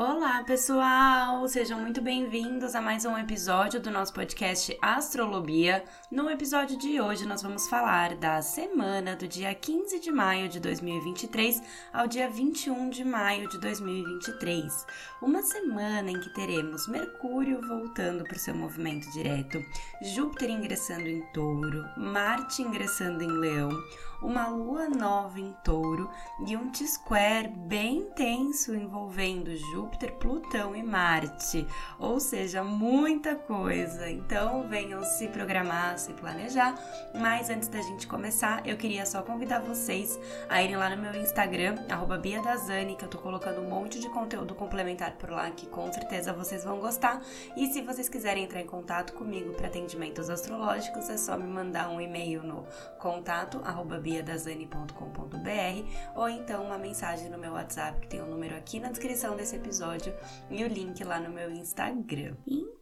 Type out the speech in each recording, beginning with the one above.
Oh, Olá, pessoal! Sejam muito bem-vindos a mais um episódio do nosso podcast Astrolobia. No episódio de hoje, nós vamos falar da semana do dia 15 de maio de 2023 ao dia 21 de maio de 2023. Uma semana em que teremos Mercúrio voltando para o seu movimento direto, Júpiter ingressando em Touro, Marte ingressando em Leão uma lua nova em touro e um T-square bem intenso envolvendo Júpiter, Plutão e Marte. Ou seja, muita coisa. Então venham se programar, se planejar. Mas antes da gente começar, eu queria só convidar vocês a irem lá no meu Instagram, BiaDazani, que eu tô colocando um monte de conteúdo complementar por lá que com certeza vocês vão gostar. E se vocês quiserem entrar em contato comigo para atendimentos astrológicos, é só me mandar um e-mail no contato arroba biadazani.com.br ou então uma mensagem no meu WhatsApp, que tem o um número aqui na descrição desse episódio e o link lá no meu Instagram. Então,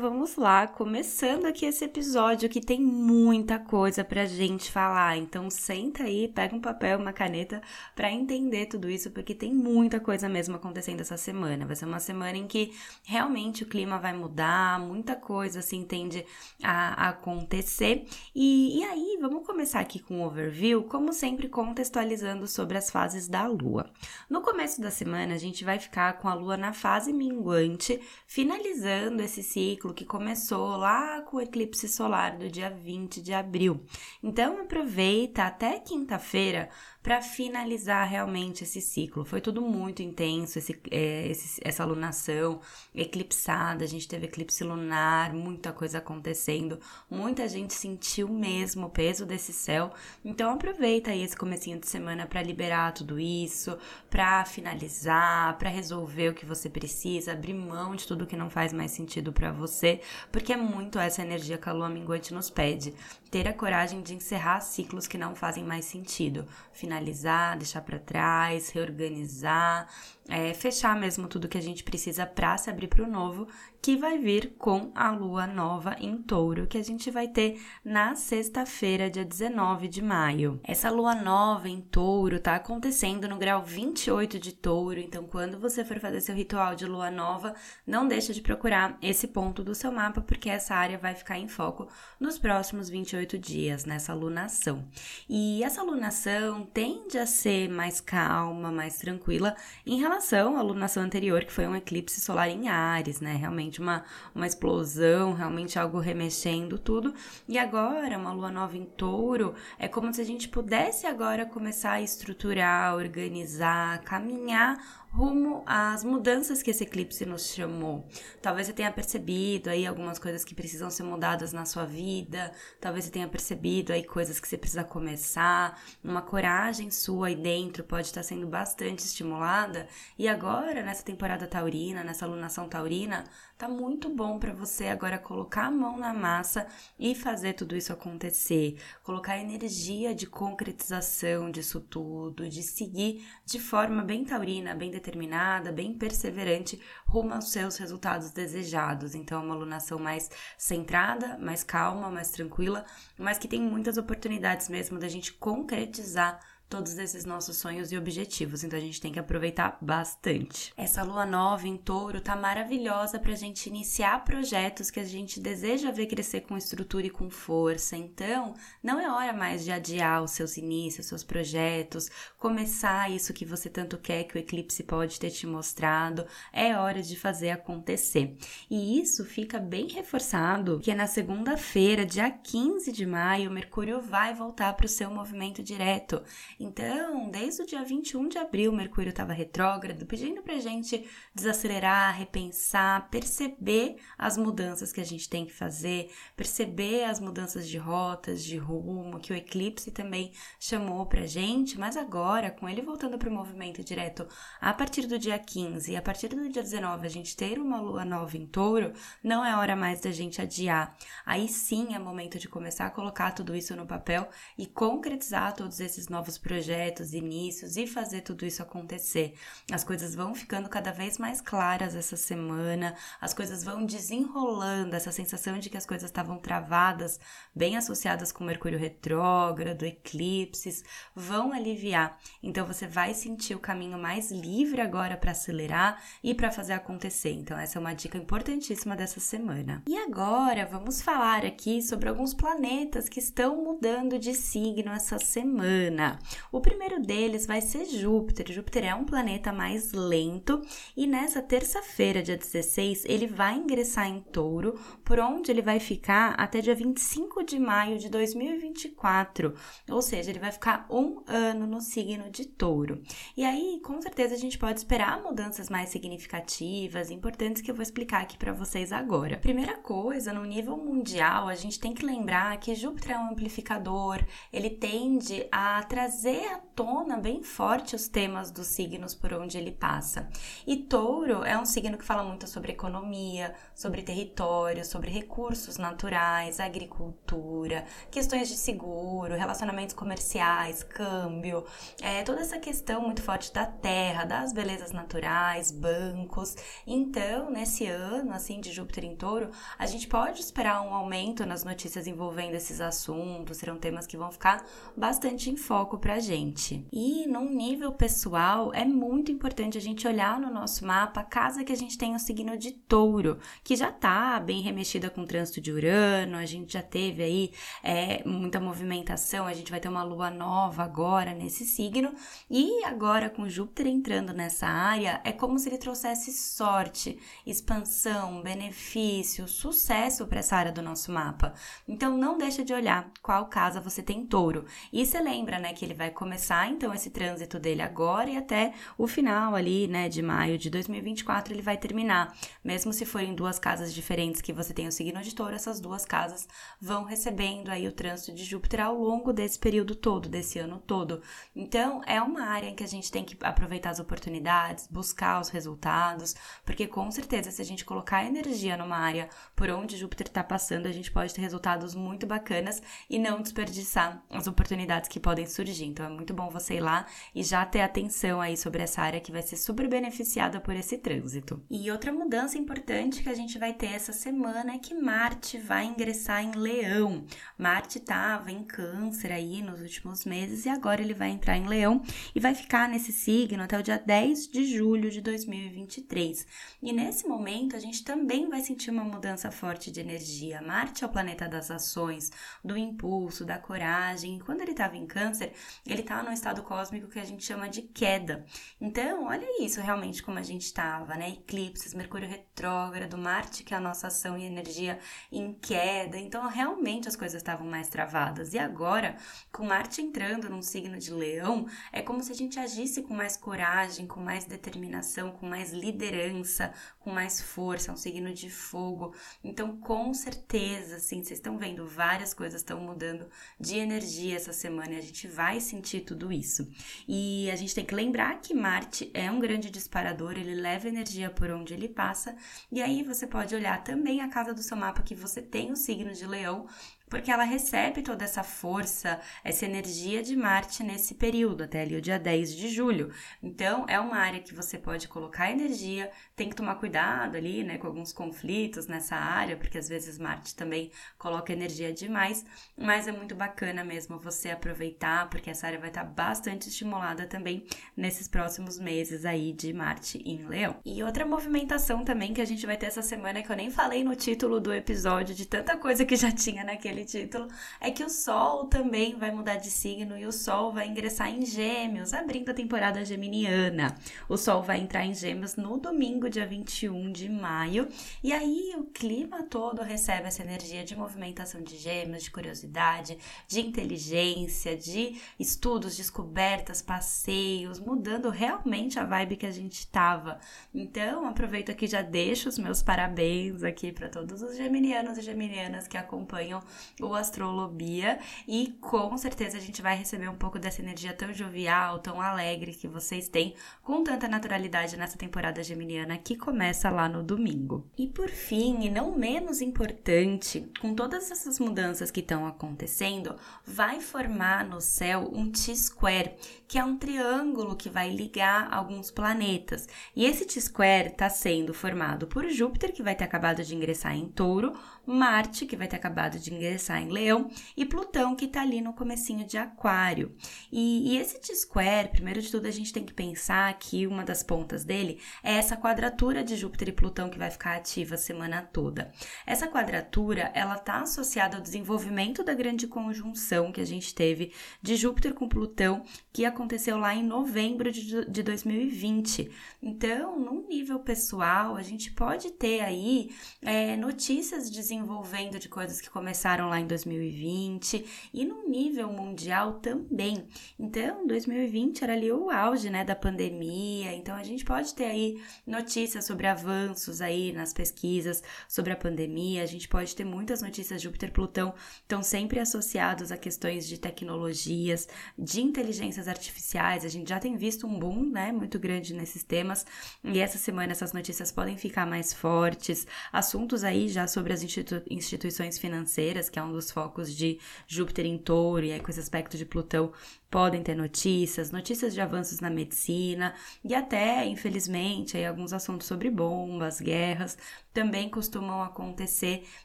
vamos lá, começando aqui esse episódio que tem muita coisa pra gente falar. Então, senta aí, pega um papel, uma caneta para entender tudo isso, porque tem muita coisa mesmo acontecendo essa semana. Vai ser uma semana em que realmente o clima vai mudar, muita coisa se entende a, acontecer. E, e aí, vamos começar aqui com um overview, como sempre contextualizando sobre as fases da lua. No começo da semana, a gente vai ficar com a lua na fase minguante, finalizando esse ciclo que começou lá com o eclipse solar do dia 20 de abril. Então aproveita até quinta-feira para finalizar realmente esse ciclo. Foi tudo muito intenso, esse, é, esse, essa lunação eclipsada, a gente teve eclipse lunar, muita coisa acontecendo, muita gente sentiu mesmo o peso desse céu. Então aproveita aí esse comecinho de semana para liberar tudo isso, para finalizar, para resolver o que você precisa, abrir mão de tudo que não faz mais sentido para você, porque é muito essa energia que a lua minguante nos pede. Ter a coragem de encerrar ciclos que não fazem mais sentido. Finalizar deixar para trás, reorganizar, é, fechar mesmo tudo que a gente precisa para se abrir para o novo, que vai vir com a lua nova em touro, que a gente vai ter na sexta-feira, dia 19 de maio. Essa lua nova em touro tá acontecendo no grau 28 de touro, então quando você for fazer seu ritual de lua nova, não deixa de procurar esse ponto do seu mapa, porque essa área vai ficar em foco nos próximos 28 dias, nessa lunação. E essa lunação tende a ser mais calma, mais tranquila em relação relação à lunação anterior, que foi um eclipse solar em Ares, né? Realmente uma, uma explosão, realmente algo remexendo tudo. E agora, uma lua nova em touro, é como se a gente pudesse agora começar a estruturar, organizar, caminhar rumo às mudanças que esse eclipse nos chamou. Talvez você tenha percebido aí algumas coisas que precisam ser mudadas na sua vida, talvez você tenha percebido aí coisas que você precisa começar, uma coragem sua aí dentro pode estar sendo bastante estimulada. E agora, nessa temporada taurina, nessa lunação taurina, tá muito bom para você agora colocar a mão na massa e fazer tudo isso acontecer, colocar energia de concretização disso tudo, de seguir de forma bem taurina, bem determinada, bem perseverante rumo aos seus resultados desejados. Então, é uma alunação mais centrada, mais calma, mais tranquila, mas que tem muitas oportunidades mesmo da gente concretizar todos esses nossos sonhos e objetivos, então a gente tem que aproveitar bastante. Essa lua nova em touro tá maravilhosa pra gente iniciar projetos que a gente deseja ver crescer com estrutura e com força. Então, não é hora mais de adiar os seus inícios, seus projetos, começar isso que você tanto quer que o eclipse pode ter te mostrado. É hora de fazer acontecer. E isso fica bem reforçado que na segunda-feira, dia 15 de maio, Mercúrio vai voltar para o seu movimento direto. Então, desde o dia 21 de abril, Mercúrio estava retrógrado, pedindo para gente desacelerar, repensar, perceber as mudanças que a gente tem que fazer, perceber as mudanças de rotas, de rumo, que o eclipse também chamou para gente, mas agora, com ele voltando para o movimento direto a partir do dia 15 e a partir do dia 19 a gente ter uma lua nova em touro, não é hora mais da gente adiar. Aí sim é momento de começar a colocar tudo isso no papel e concretizar todos esses novos projetos, inícios e fazer tudo isso acontecer. As coisas vão ficando cada vez mais claras essa semana, as coisas vão desenrolando, essa sensação de que as coisas estavam travadas, bem associadas com Mercúrio retrógrado, eclipses, vão aliviar. Então você vai sentir o caminho mais livre agora para acelerar e para fazer acontecer. Então essa é uma dica importantíssima dessa semana. E agora vamos falar aqui sobre alguns planetas que estão mudando de signo essa semana. O primeiro deles vai ser Júpiter. Júpiter é um planeta mais lento e nessa terça-feira, dia 16, ele vai ingressar em Touro, por onde ele vai ficar até dia 25 de maio de 2024. Ou seja, ele vai ficar um ano no signo de Touro. E aí, com certeza, a gente pode esperar mudanças mais significativas, importantes que eu vou explicar aqui para vocês agora. Primeira coisa, no nível mundial, a gente tem que lembrar que Júpiter é um amplificador, ele tende a trazer à tona bem forte os temas dos signos por onde ele passa. E Touro é um signo que fala muito sobre economia, sobre território, sobre recursos naturais, agricultura, questões de seguro, relacionamentos comerciais, câmbio, é, toda essa questão muito forte da terra, das belezas naturais, bancos. Então, nesse ano, assim, de Júpiter em Touro, a gente pode esperar um aumento nas notícias envolvendo esses assuntos, serão temas que vão ficar bastante em foco gente. E num nível pessoal, é muito importante a gente olhar no nosso mapa a casa que a gente tem o signo de Touro, que já tá bem remexida com o trânsito de Urano, a gente já teve aí é, muita movimentação, a gente vai ter uma lua nova agora nesse signo, e agora com Júpiter entrando nessa área, é como se ele trouxesse sorte, expansão, benefício, sucesso para essa área do nosso mapa. Então não deixa de olhar qual casa você tem touro. E você lembra, né, que ele vai começar então esse trânsito dele agora e até o final ali, né, de maio de 2024 ele vai terminar. Mesmo se forem duas casas diferentes que você tem o signo de touro, essas duas casas vão recebendo aí o trânsito de Júpiter ao longo desse período todo, desse ano todo. Então, é uma área em que a gente tem que aproveitar as oportunidades, buscar os resultados, porque com certeza se a gente colocar energia numa área por onde Júpiter está passando, a gente pode ter resultados muito bacanas e não desperdiçar as oportunidades que podem surgir. Então, é muito bom você ir lá e já ter atenção aí sobre essa área que vai ser super beneficiada por esse trânsito. E outra mudança importante que a gente vai ter essa semana é que Marte vai ingressar em Leão. Marte estava em Câncer aí nos últimos meses e agora ele vai entrar em Leão e vai ficar nesse signo até o dia 10 de julho de 2023. E nesse momento a gente também vai sentir uma mudança forte de energia. Marte é o planeta das ações, do impulso, da coragem. Quando ele estava em Câncer, ele estava num estado cósmico que a gente chama de queda. Então, olha isso realmente como a gente estava, né? Eclipses, Mercúrio retrógrado, Marte, que é a nossa ação e energia em queda. Então, realmente as coisas estavam mais travadas. E agora, com Marte entrando num signo de Leão, é como se a gente agisse com mais coragem, com mais determinação, com mais liderança, com mais força, é um signo de fogo. Então, com certeza, assim, vocês estão vendo, várias coisas estão mudando de energia essa semana e a gente vai sentir tudo isso. E a gente tem que lembrar que Marte é um grande disparador, ele leva energia por onde ele passa, e aí você pode olhar também a casa do seu mapa que você tem o signo de Leão porque ela recebe toda essa força, essa energia de Marte nesse período, até ali o dia 10 de julho. Então, é uma área que você pode colocar energia, tem que tomar cuidado ali, né, com alguns conflitos nessa área, porque às vezes Marte também coloca energia demais, mas é muito bacana mesmo você aproveitar, porque essa área vai estar bastante estimulada também nesses próximos meses aí de Marte em Leão. E outra movimentação também que a gente vai ter essa semana, que eu nem falei no título do episódio, de tanta coisa que já tinha naquele aquele título, é que o Sol também vai mudar de signo e o Sol vai ingressar em Gêmeos, abrindo a temporada geminiana. O Sol vai entrar em Gêmeos no domingo, dia 21 de maio, e aí o clima todo recebe essa energia de movimentação de Gêmeos, de curiosidade, de inteligência, de estudos, descobertas, passeios, mudando realmente a vibe que a gente tava. Então, aproveito aqui já deixo os meus parabéns aqui para todos os geminianos e geminianas que acompanham o Astrolobia e com certeza a gente vai receber um pouco dessa energia tão jovial, tão alegre que vocês têm com tanta naturalidade nessa temporada geminiana que começa lá no domingo. E por fim, e não menos importante, com todas essas mudanças que estão acontecendo, vai formar no céu um T-square, que é um triângulo que vai ligar alguns planetas. E esse T-square está sendo formado por Júpiter, que vai ter acabado de ingressar em Touro, Marte, que vai ter acabado de ingressar em Leão, e Plutão, que está ali no comecinho de Aquário. E, e esse T-square, primeiro de tudo, a gente tem que pensar que uma das pontas dele é essa quadratura de Júpiter e Plutão que vai ficar ativa a semana toda. Essa quadratura, ela está associada ao desenvolvimento da grande conjunção que a gente teve de Júpiter com Plutão, que aconteceu lá em novembro de, de 2020. Então, num nível pessoal, a gente pode ter aí é, notícias de desenvolvendo de coisas que começaram lá em 2020 e no nível mundial também. Então, 2020 era ali o auge, né, da pandemia. Então, a gente pode ter aí notícias sobre avanços aí nas pesquisas sobre a pandemia. A gente pode ter muitas notícias. Júpiter, Plutão estão sempre associados a questões de tecnologias, de inteligências artificiais. A gente já tem visto um boom, né, muito grande nesses temas. E essa semana essas notícias podem ficar mais fortes. Assuntos aí já sobre as institu instituições financeiras, que é um dos focos de Júpiter em touro, e aí com esse aspecto de Plutão podem ter notícias, notícias de avanços na medicina e até, infelizmente, aí alguns assuntos sobre bombas, guerras, também costumam acontecer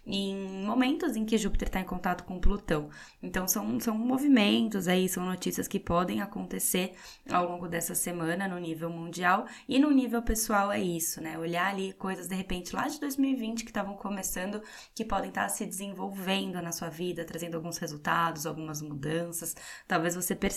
em momentos em que Júpiter está em contato com Plutão. Então, são, são movimentos aí, são notícias que podem acontecer ao longo dessa semana no nível mundial e no nível pessoal é isso, né? Olhar ali coisas de repente lá de 2020 que estavam começando, que podem estar tá se desenvolvendo na sua vida, trazendo alguns resultados, algumas mudanças. Talvez você perceba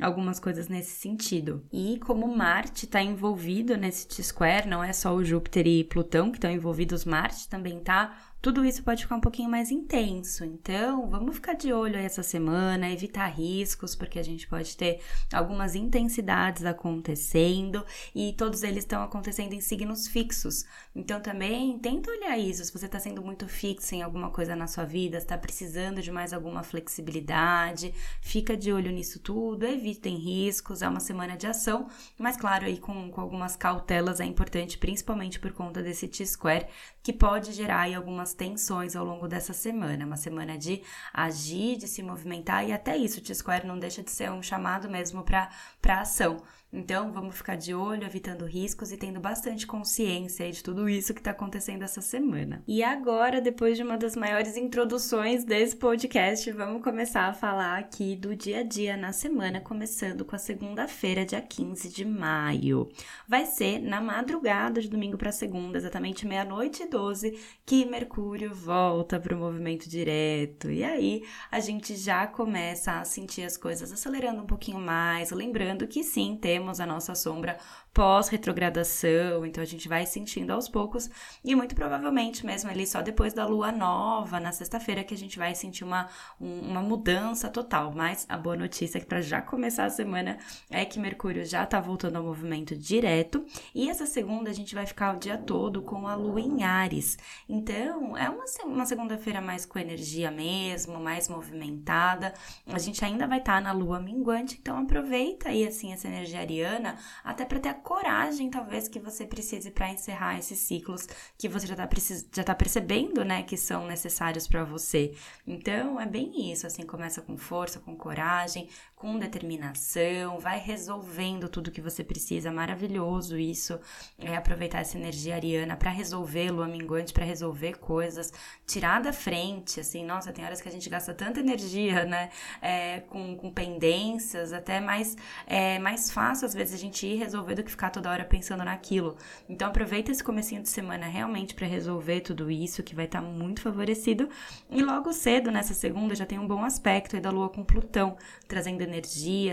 algumas coisas nesse sentido. E como Marte está envolvido nesse T-square, não é só o Júpiter e Plutão que estão envolvidos, Marte também tá tudo isso pode ficar um pouquinho mais intenso. Então, vamos ficar de olho aí essa semana, evitar riscos, porque a gente pode ter algumas intensidades acontecendo e todos eles estão acontecendo em signos fixos. Então, também tenta olhar isso. Se você está sendo muito fixo em alguma coisa na sua vida, está precisando de mais alguma flexibilidade, fica de olho nisso tudo, evitem riscos. É uma semana de ação, mas claro, aí com, com algumas cautelas é importante, principalmente por conta desse T-square, que pode gerar aí algumas tensões ao longo dessa semana. Uma semana de agir, de se movimentar e até isso, o T-Square não deixa de ser um chamado mesmo para ação. Então, vamos ficar de olho, evitando riscos e tendo bastante consciência de tudo isso que está acontecendo essa semana. E agora, depois de uma das maiores introduções desse podcast, vamos começar a falar aqui do dia a dia na semana, começando com a segunda-feira, dia 15 de maio. Vai ser na madrugada de domingo para segunda, exatamente meia-noite e 12, que Mercúrio volta para o movimento direto. E aí a gente já começa a sentir as coisas acelerando um pouquinho mais, lembrando que sim, temos a nossa sombra pós-retrogradação, então a gente vai sentindo aos poucos e muito provavelmente mesmo ali só depois da lua nova, na sexta-feira, que a gente vai sentir uma, um, uma mudança total. Mas a boa notícia é que para já começar a semana é que Mercúrio já tá voltando ao movimento direto e essa segunda a gente vai ficar o dia todo com a lua em Ares. Então é uma, uma segunda-feira mais com energia mesmo, mais movimentada. A gente ainda vai estar tá na lua minguante, então aproveita aí assim essa energia ariana até para ter a coragem, talvez, que você precise para encerrar esses ciclos que você já está já tá percebendo, né, que são necessários para você. Então, é bem isso, assim, começa com força, com coragem, com determinação, vai resolvendo tudo que você precisa. Maravilhoso isso, é aproveitar essa energia ariana para resolver lua minguante, para resolver coisas, tirar da frente, assim, nossa, tem horas que a gente gasta tanta energia, né, é, com, com pendências, até mais, é, mais fácil às vezes a gente ir resolver do que ficar toda hora pensando naquilo. Então aproveita esse comecinho de semana realmente para resolver tudo isso, que vai estar tá muito favorecido. E logo cedo, nessa segunda, já tem um bom aspecto aí da Lua com Plutão, trazendo energia,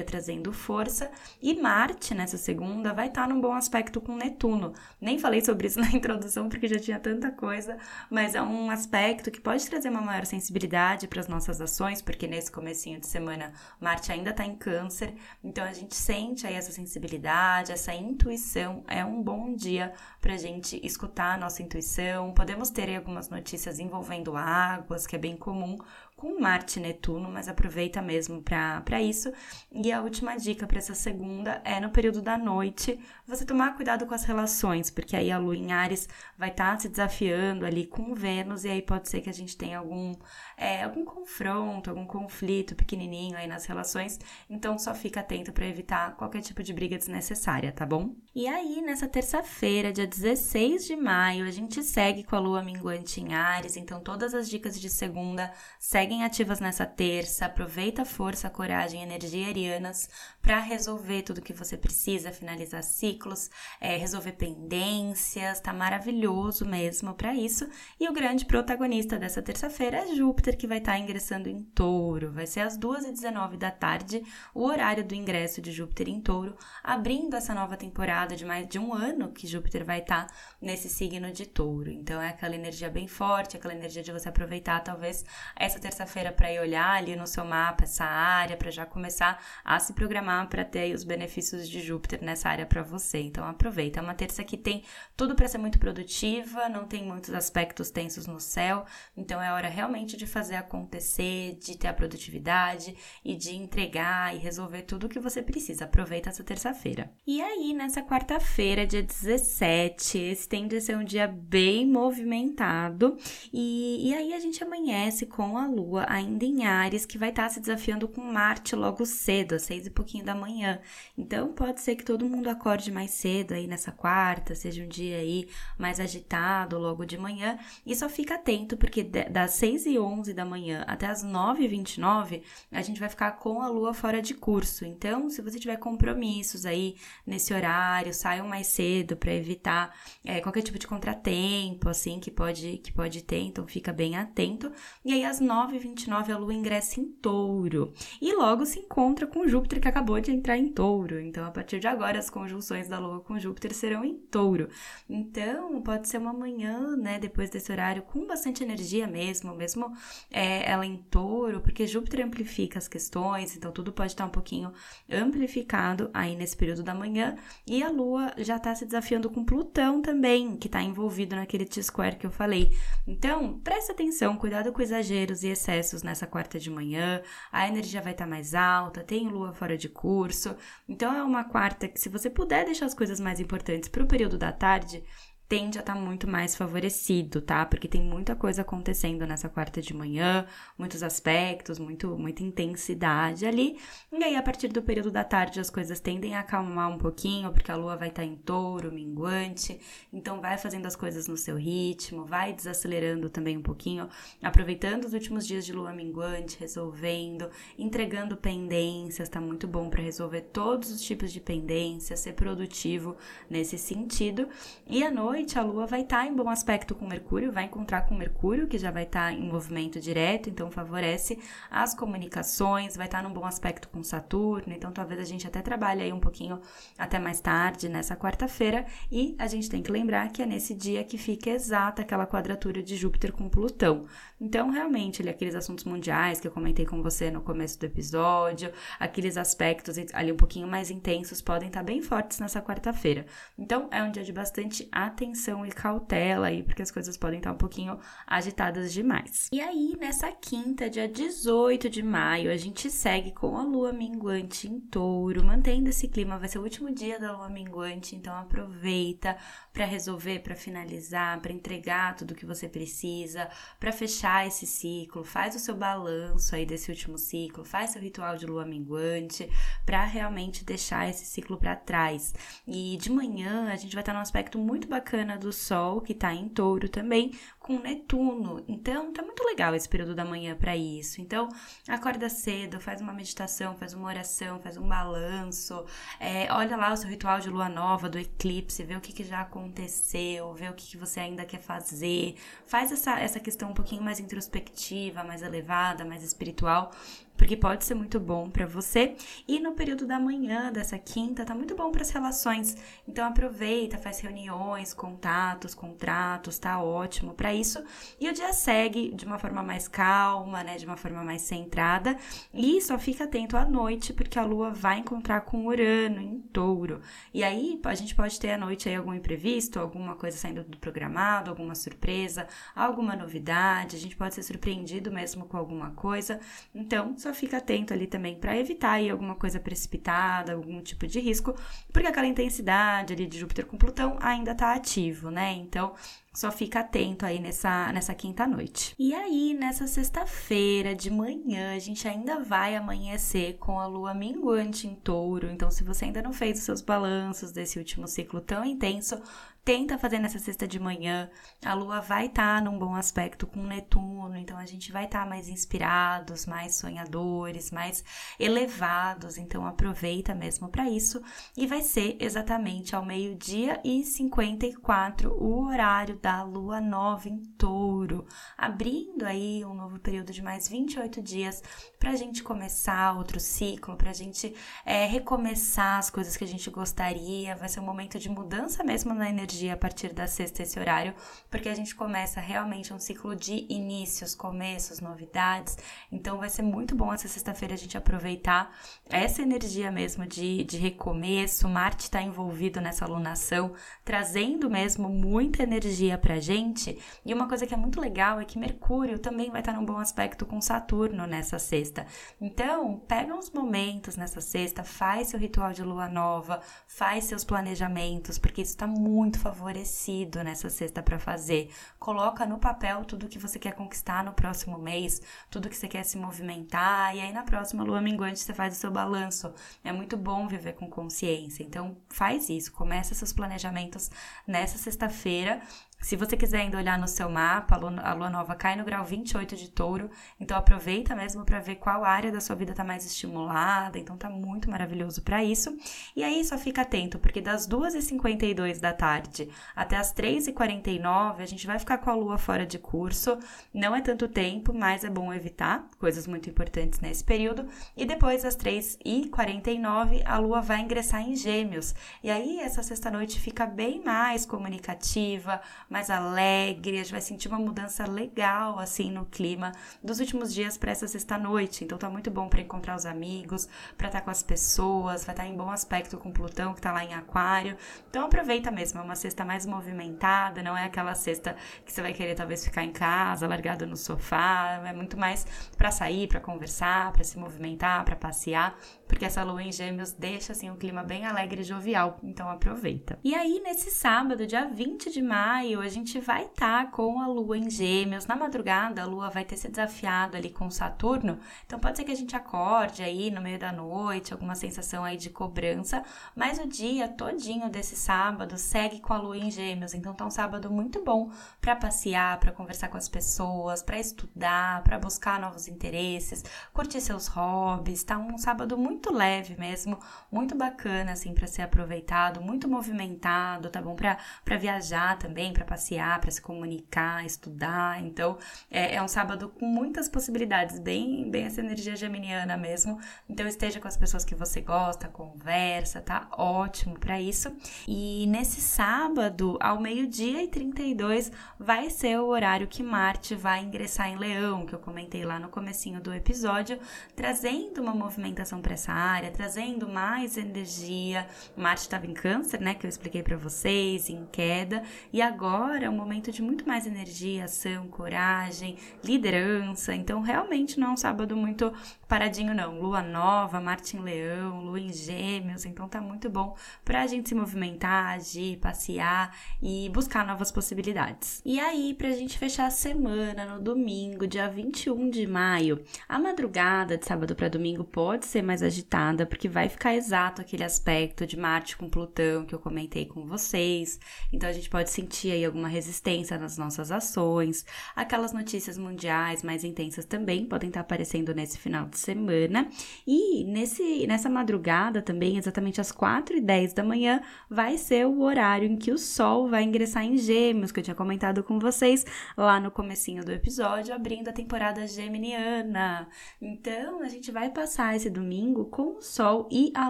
trazendo força. E Marte, nessa segunda, vai estar tá num bom aspecto com Netuno. Nem falei sobre isso na introdução, porque já tinha tanta coisa, mas é um aspecto que pode trazer uma maior sensibilidade para as nossas ações, porque nesse comecinho de semana Marte ainda está em câncer, então a gente sente aí essa sensibilidade, essa intuição. É um bom dia para a gente escutar a nossa intuição. Podemos ter algumas notícias envolvendo águas, que é bem comum, com Marte e Netuno, mas aproveita mesmo para isso. E a última dica para essa segunda é no período da noite, você tomar cuidado com as relações, porque aí a Lua em Ares vai estar tá se desafiando ali com Vênus, e aí pode ser que a gente tenha algum, é, algum confronto, algum conflito pequenininho aí nas relações. Então só fica atento para evitar qualquer tipo de briga desnecessária, tá bom? E aí, nessa terça-feira, dia 16 de maio, a gente segue com a lua minguante em Ares, então todas as dicas de segunda seguem ativas nessa terça. Aproveita a força, a coragem, a energia arianas para resolver tudo que você precisa, finalizar ciclos, é, resolver pendências, tá maravilhoso mesmo para isso. E o grande protagonista dessa terça-feira é Júpiter, que vai estar tá ingressando em touro. Vai ser às 2h19 da tarde, o horário do ingresso de Júpiter em touro, abrindo essa nova temporada de mais de um ano que Júpiter vai estar tá nesse signo de touro. Então é aquela energia bem forte, aquela energia de você aproveitar talvez essa terça-feira para ir olhar ali no seu mapa essa área, para já começar a se programar para ter os benefícios de Júpiter nessa área para você. Então aproveita. É uma terça que tem tudo para ser muito produtiva, não tem muitos aspectos tensos no céu, então é hora realmente de fazer acontecer, de ter a produtividade e de entregar e resolver tudo o que você precisa. Aproveita essa terça-feira. E aí, nessa quarta-feira, dia 17. Esse tende a ser um dia bem movimentado. E, e aí a gente amanhece com a Lua ainda em Ares, que vai estar tá se desafiando com Marte logo cedo, às seis e pouquinho da manhã. Então pode ser que todo mundo acorde mais cedo aí nessa quarta, seja um dia aí mais agitado logo de manhã. E só fica atento, porque das 6 e 11 da manhã até as 9 e 29, a gente vai ficar com a Lua fora de curso. Então, se você tiver compromissos aí nesse horário, horário, saiam mais cedo para evitar é, qualquer tipo de contratempo, assim, que pode, que pode ter, então fica bem atento. E aí, às 9h29, a Lua ingressa em touro. E logo se encontra com Júpiter, que acabou de entrar em touro. Então, a partir de agora, as conjunções da Lua com Júpiter serão em touro. Então, pode ser uma manhã, né, depois desse horário, com bastante energia mesmo, mesmo é, ela em touro, porque Júpiter amplifica as questões, então tudo pode estar um pouquinho amplificado aí nesse período da manhã. E a Lua já está se desafiando com Plutão também, que está envolvido naquele T-square que eu falei. Então, presta atenção, cuidado com exageros e excessos nessa quarta de manhã. A energia vai estar tá mais alta, tem Lua fora de curso. Então, é uma quarta que, se você puder deixar as coisas mais importantes para o período da tarde, tende a estar tá muito mais favorecido, tá? Porque tem muita coisa acontecendo nessa quarta de manhã, muitos aspectos, muito, muita intensidade ali. E aí, a partir do período da tarde, as coisas tendem a acalmar um pouquinho, porque a lua vai estar tá em touro, minguante. Então, vai fazendo as coisas no seu ritmo, vai desacelerando também um pouquinho, aproveitando os últimos dias de lua minguante, resolvendo, entregando pendências, tá muito bom para resolver todos os tipos de pendências, ser produtivo nesse sentido. E à noite, noite a Lua vai estar tá em bom aspecto com Mercúrio, vai encontrar com Mercúrio, que já vai estar tá em movimento direto, então favorece as comunicações, vai estar tá num bom aspecto com Saturno, então talvez a gente até trabalhe aí um pouquinho até mais tarde, nessa quarta-feira, e a gente tem que lembrar que é nesse dia que fica exata aquela quadratura de Júpiter com Plutão. Então, realmente, aqueles assuntos mundiais que eu comentei com você no começo do episódio, aqueles aspectos ali um pouquinho mais intensos podem estar bem fortes nessa quarta-feira. Então, é um dia de bastante atenção atenção e cautela aí, porque as coisas podem estar um pouquinho agitadas demais. E aí, nessa quinta, dia 18 de maio, a gente segue com a lua minguante em touro, mantendo esse clima, vai ser o último dia da lua minguante, então aproveita para resolver, para finalizar, para entregar tudo que você precisa, para fechar esse ciclo, faz o seu balanço aí desse último ciclo, faz seu ritual de lua minguante, para realmente deixar esse ciclo para trás. E de manhã a gente vai estar num aspecto muito bacana do Sol, que está em touro também, com Netuno. Então, tá muito legal esse período da manhã para isso. Então, acorda cedo, faz uma meditação, faz uma oração, faz um balanço, é, olha lá o seu ritual de lua nova, do eclipse, vê o que, que já aconteceu, vê o que, que você ainda quer fazer. Faz essa, essa questão um pouquinho mais introspectiva, mais elevada, mais espiritual porque pode ser muito bom para você. E no período da manhã dessa quinta, tá muito bom para as relações. Então aproveita, faz reuniões, contatos, contratos, tá ótimo para isso. E o dia segue de uma forma mais calma, né, de uma forma mais centrada. E só fica atento à noite, porque a lua vai encontrar com Urano em Touro. E aí a gente pode ter à noite aí algum imprevisto, alguma coisa saindo do programado, alguma surpresa, alguma novidade, a gente pode ser surpreendido mesmo com alguma coisa. Então, só fica atento ali também para evitar aí alguma coisa precipitada, algum tipo de risco, porque aquela intensidade ali de Júpiter com Plutão ainda está ativo, né? Então, só fica atento aí nessa, nessa quinta noite. E aí, nessa sexta-feira de manhã, a gente ainda vai amanhecer com a lua minguante em touro. Então, se você ainda não fez os seus balanços desse último ciclo tão intenso, tenta fazer nessa sexta de manhã. A lua vai estar tá num bom aspecto com Netuno, então a gente vai estar tá mais inspirados, mais sonhadores, mais elevados. Então aproveita mesmo para isso e vai ser exatamente ao meio-dia e 54 o horário da lua nova em Touro, abrindo aí um novo período de mais 28 dias para a gente começar outro ciclo, para a gente é, recomeçar as coisas que a gente gostaria. Vai ser um momento de mudança mesmo na energia a partir da sexta esse horário, porque a gente começa realmente um ciclo de inícios, começos, novidades. Então vai ser muito bom essa sexta-feira a gente aproveitar essa energia mesmo de, de recomeço. Marte está envolvido nessa alunação, trazendo mesmo muita energia pra gente. E uma coisa que é muito legal é que Mercúrio também vai estar num bom aspecto com Saturno nessa sexta. Então, pega uns momentos nessa sexta, faz seu ritual de lua nova, faz seus planejamentos, porque isso está muito favorecido nessa sexta para fazer. Coloca no papel tudo que você quer conquistar no próximo mês, tudo que você quer se movimentar, e aí na próxima lua minguante você faz o seu balanço. É muito bom viver com consciência. Então, faz isso, começa seus planejamentos nessa sexta-feira se você quiser ainda olhar no seu mapa, a lua nova cai no grau 28 de touro, então aproveita mesmo para ver qual área da sua vida está mais estimulada, então tá muito maravilhoso para isso. E aí só fica atento, porque das 2h52 da tarde até as 3h49 a gente vai ficar com a lua fora de curso, não é tanto tempo, mas é bom evitar coisas muito importantes nesse período. E depois das 3h49 a lua vai ingressar em Gêmeos, e aí essa sexta-noite fica bem mais comunicativa mais alegre, a gente vai sentir uma mudança legal assim no clima dos últimos dias para essa sexta-noite. Então tá muito bom para encontrar os amigos, para estar tá com as pessoas, vai estar tá em bom aspecto com Plutão que tá lá em Aquário. Então aproveita mesmo, é uma sexta mais movimentada, não é aquela sexta que você vai querer talvez ficar em casa, largado no sofá, é muito mais para sair, para conversar, para se movimentar, para passear, porque essa lua em Gêmeos deixa assim um clima bem alegre e jovial. Então aproveita. E aí nesse sábado, dia 20 de maio, a gente vai estar tá com a Lua em Gêmeos. Na madrugada, a Lua vai ter se desafiado ali com Saturno. Então pode ser que a gente acorde aí no meio da noite, alguma sensação aí de cobrança. Mas o dia todinho desse sábado segue com a Lua em Gêmeos. Então tá um sábado muito bom para passear, para conversar com as pessoas, para estudar, para buscar novos interesses, curtir seus hobbies. Tá um sábado muito leve mesmo, muito bacana assim para ser aproveitado, muito movimentado, tá bom para viajar também, para passear, para se comunicar, estudar. Então, é, é, um sábado com muitas possibilidades, bem, bem essa energia geminiana mesmo. Então, esteja com as pessoas que você gosta, conversa, tá ótimo para isso. E nesse sábado, ao meio-dia e 32, vai ser o horário que Marte vai ingressar em Leão, que eu comentei lá no comecinho do episódio, trazendo uma movimentação para essa área, trazendo mais energia. Marte estava em Câncer, né, que eu expliquei para vocês, em queda, e agora agora é um momento de muito mais energia, ação, coragem, liderança. Então, realmente não é um sábado muito paradinho, não. Lua nova, Marte em Leão, Lua em Gêmeos. Então, tá muito bom pra gente se movimentar, agir, passear e buscar novas possibilidades. E aí, pra gente fechar a semana, no domingo, dia 21 de maio, a madrugada de sábado para domingo pode ser mais agitada, porque vai ficar exato aquele aspecto de Marte com Plutão que eu comentei com vocês. Então, a gente pode sentir aí alguma resistência nas nossas ações. Aquelas notícias mundiais mais intensas também podem estar aparecendo nesse final de semana. E nesse, nessa madrugada também, exatamente às 4 e 10 da manhã, vai ser o horário em que o Sol vai ingressar em Gêmeos, que eu tinha comentado com vocês lá no comecinho do episódio, abrindo a temporada geminiana. Então, a gente vai passar esse domingo com o Sol e a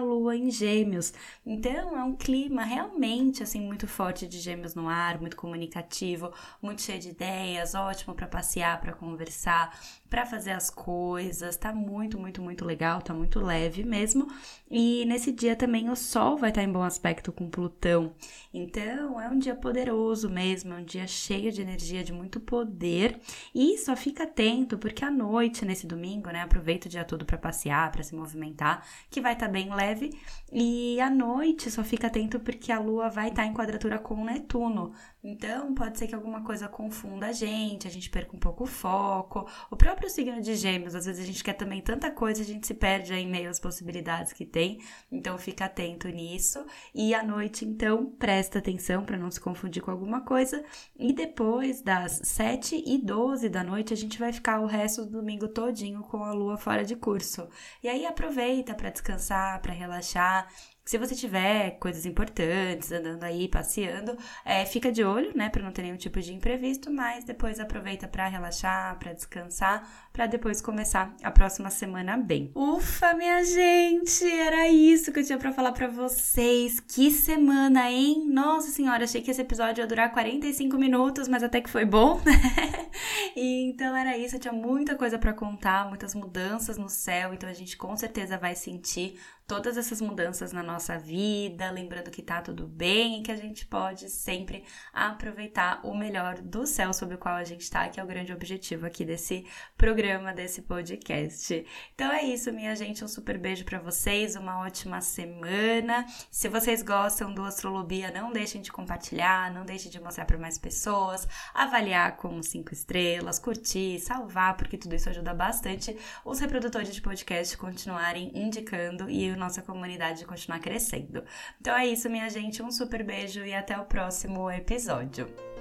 Lua em Gêmeos. Então, é um clima realmente assim muito forte de Gêmeos no ar, muito comunicativo, muito cheio de ideias, ótimo para passear, para conversar, para fazer as coisas. Tá muito, muito, muito legal, tá muito leve mesmo. E nesse dia também o Sol vai estar em bom aspecto com Plutão. Então, é um dia poderoso mesmo, é um dia cheio de energia, de muito poder. E só fica atento porque à noite nesse domingo, né, aproveita o dia todo para passear, para se movimentar, que vai estar bem leve. E à noite só fica atento porque a lua vai estar em quadratura com Netuno. Então, pode ser que alguma coisa confunda a gente, a gente perca um pouco o foco. O próprio signo de Gêmeos, às vezes a gente quer também tanta coisa, a gente se perde aí em meio às possibilidades que tem. Então, fica atento nisso. E à noite, então, presta atenção para não se confundir com alguma coisa. E depois das 7 e 12 da noite, a gente vai ficar o resto do domingo todinho com a lua fora de curso. E aí aproveita para descansar, para relaxar. Se você tiver coisas importantes, andando aí, passeando, é, fica de olho, né, para não ter nenhum tipo de imprevisto, mas depois aproveita para relaxar, para descansar, para depois começar a próxima semana bem. Ufa, minha gente, era isso que eu tinha para falar para vocês. Que semana, hein? Nossa senhora, achei que esse episódio ia durar 45 minutos, mas até que foi bom, né? e, então era isso, tinha muita coisa para contar, muitas mudanças no céu, então a gente com certeza vai sentir todas essas mudanças na nossa vida, lembrando que tá tudo bem e que a gente pode sempre aproveitar o melhor do céu sobre o qual a gente tá, que é o grande objetivo aqui desse programa, desse podcast. Então é isso, minha gente, um super beijo para vocês, uma ótima semana. Se vocês gostam do Astrolobia, não deixem de compartilhar, não deixem de mostrar para mais pessoas, avaliar com cinco estrelas, curtir, salvar, porque tudo isso ajuda bastante os reprodutores de podcast continuarem indicando e o nossa comunidade continuar crescendo. Então é isso, minha gente. Um super beijo e até o próximo episódio.